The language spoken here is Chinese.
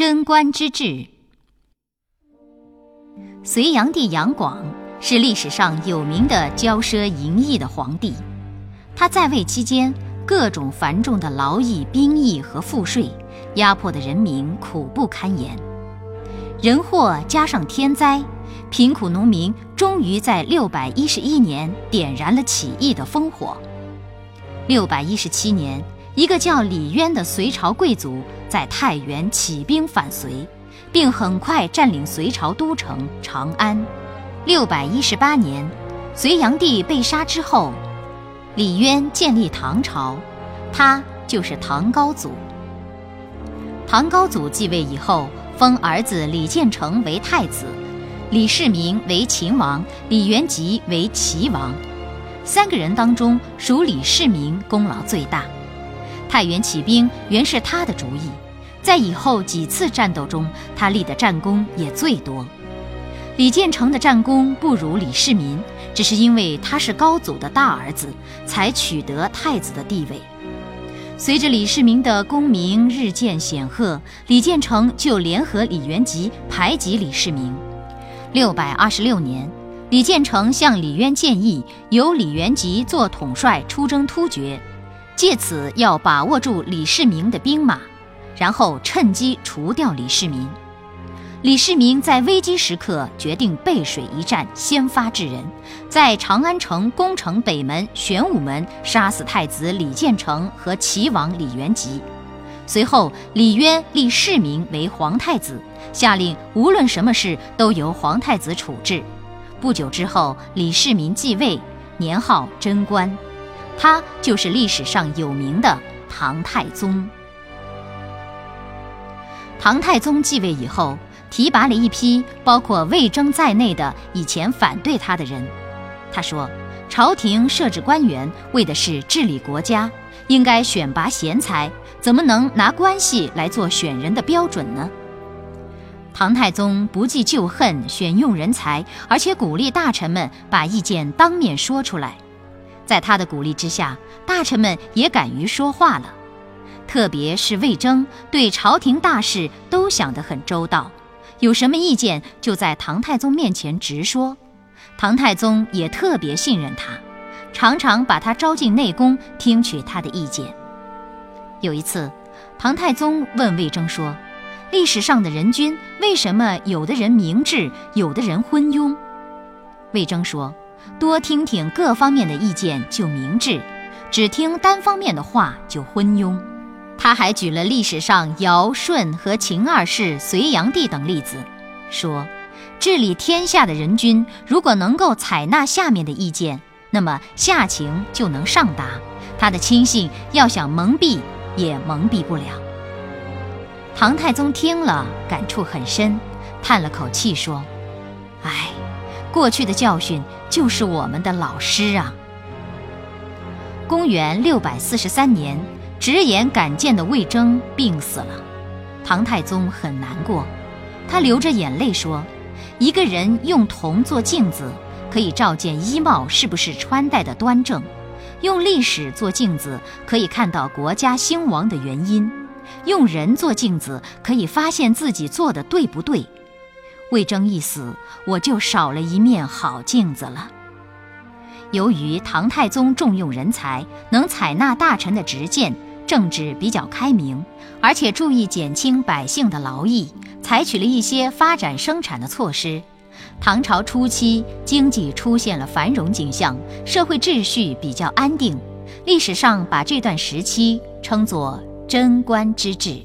贞观之治。隋炀帝杨广是历史上有名的骄奢淫逸的皇帝，他在位期间，各种繁重的劳役、兵役和赋税，压迫的人民苦不堪言。人祸加上天灾，贫苦农民终于在六百一十一年点燃了起义的烽火。六百一十七年，一个叫李渊的隋朝贵族在太原起兵反隋，并很快占领隋朝都城长安。六百一十八年，隋炀帝被杀之后，李渊建立唐朝，他就是唐高祖。唐高祖继位以后，封儿子李建成为太子，李世民为秦王，李元吉为齐王。三个人当中，属李世民功劳最大。太原起兵原是他的主意，在以后几次战斗中，他立的战功也最多。李建成的战功不如李世民，只是因为他是高祖的大儿子，才取得太子的地位。随着李世民的功名日渐显赫，李建成就联合李元吉排挤李世民。六百二十六年。李建成向李渊建议，由李元吉做统帅出征突厥，借此要把握住李世民的兵马，然后趁机除掉李世民。李世民在危机时刻决定背水一战，先发制人，在长安城攻城北门、玄武门杀死太子李建成和齐王李元吉。随后，李渊立世民为皇太子，下令无论什么事都由皇太子处置。不久之后，李世民继位，年号贞观，他就是历史上有名的唐太宗。唐太宗继位以后，提拔了一批包括魏征在内的以前反对他的人。他说：“朝廷设置官员，为的是治理国家，应该选拔贤才，怎么能拿关系来做选人的标准呢？”唐太宗不计旧恨，选用人才，而且鼓励大臣们把意见当面说出来。在他的鼓励之下，大臣们也敢于说话了。特别是魏征，对朝廷大事都想得很周到，有什么意见就在唐太宗面前直说。唐太宗也特别信任他，常常把他招进内宫，听取他的意见。有一次，唐太宗问魏征说。历史上的人君为什么有的人明智，有的人昏庸？魏征说：“多听听各方面的意见就明智，只听单方面的话就昏庸。”他还举了历史上尧舜和秦二世、隋炀帝等例子，说：“治理天下的人君如果能够采纳下面的意见，那么下情就能上达，他的亲信要想蒙蔽也蒙蔽不了。”唐太宗听了，感触很深，叹了口气说：“，过去的教训就是我们的老师啊。”公元六百四十三年，直言敢谏的魏征病死了，唐太宗很难过，他流着眼泪说：“一个人用铜做镜子，可以照见衣帽是不是穿戴的端正；用历史做镜子，可以看到国家兴亡的原因。”用人做镜子，可以发现自己做的对不对。魏征一死，我就少了一面好镜子了。由于唐太宗重用人才，能采纳大臣的直谏，政治比较开明，而且注意减轻百姓的劳役，采取了一些发展生产的措施。唐朝初期，经济出现了繁荣景象，社会秩序比较安定。历史上把这段时期称作。贞观之治。